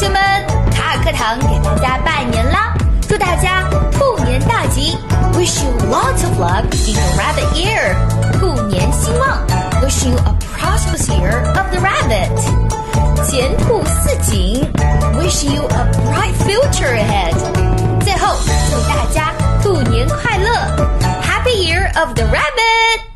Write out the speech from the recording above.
同学们，卡尔课堂给大家拜年啦！祝大家兔年大吉，Wish you lots of luck in the Rabbit Year，兔年兴旺，Wish you a prosperous year of the Rabbit，前兔似锦，Wish you a bright future ahead。最后，祝大家兔年快乐，Happy Year of the Rabbit！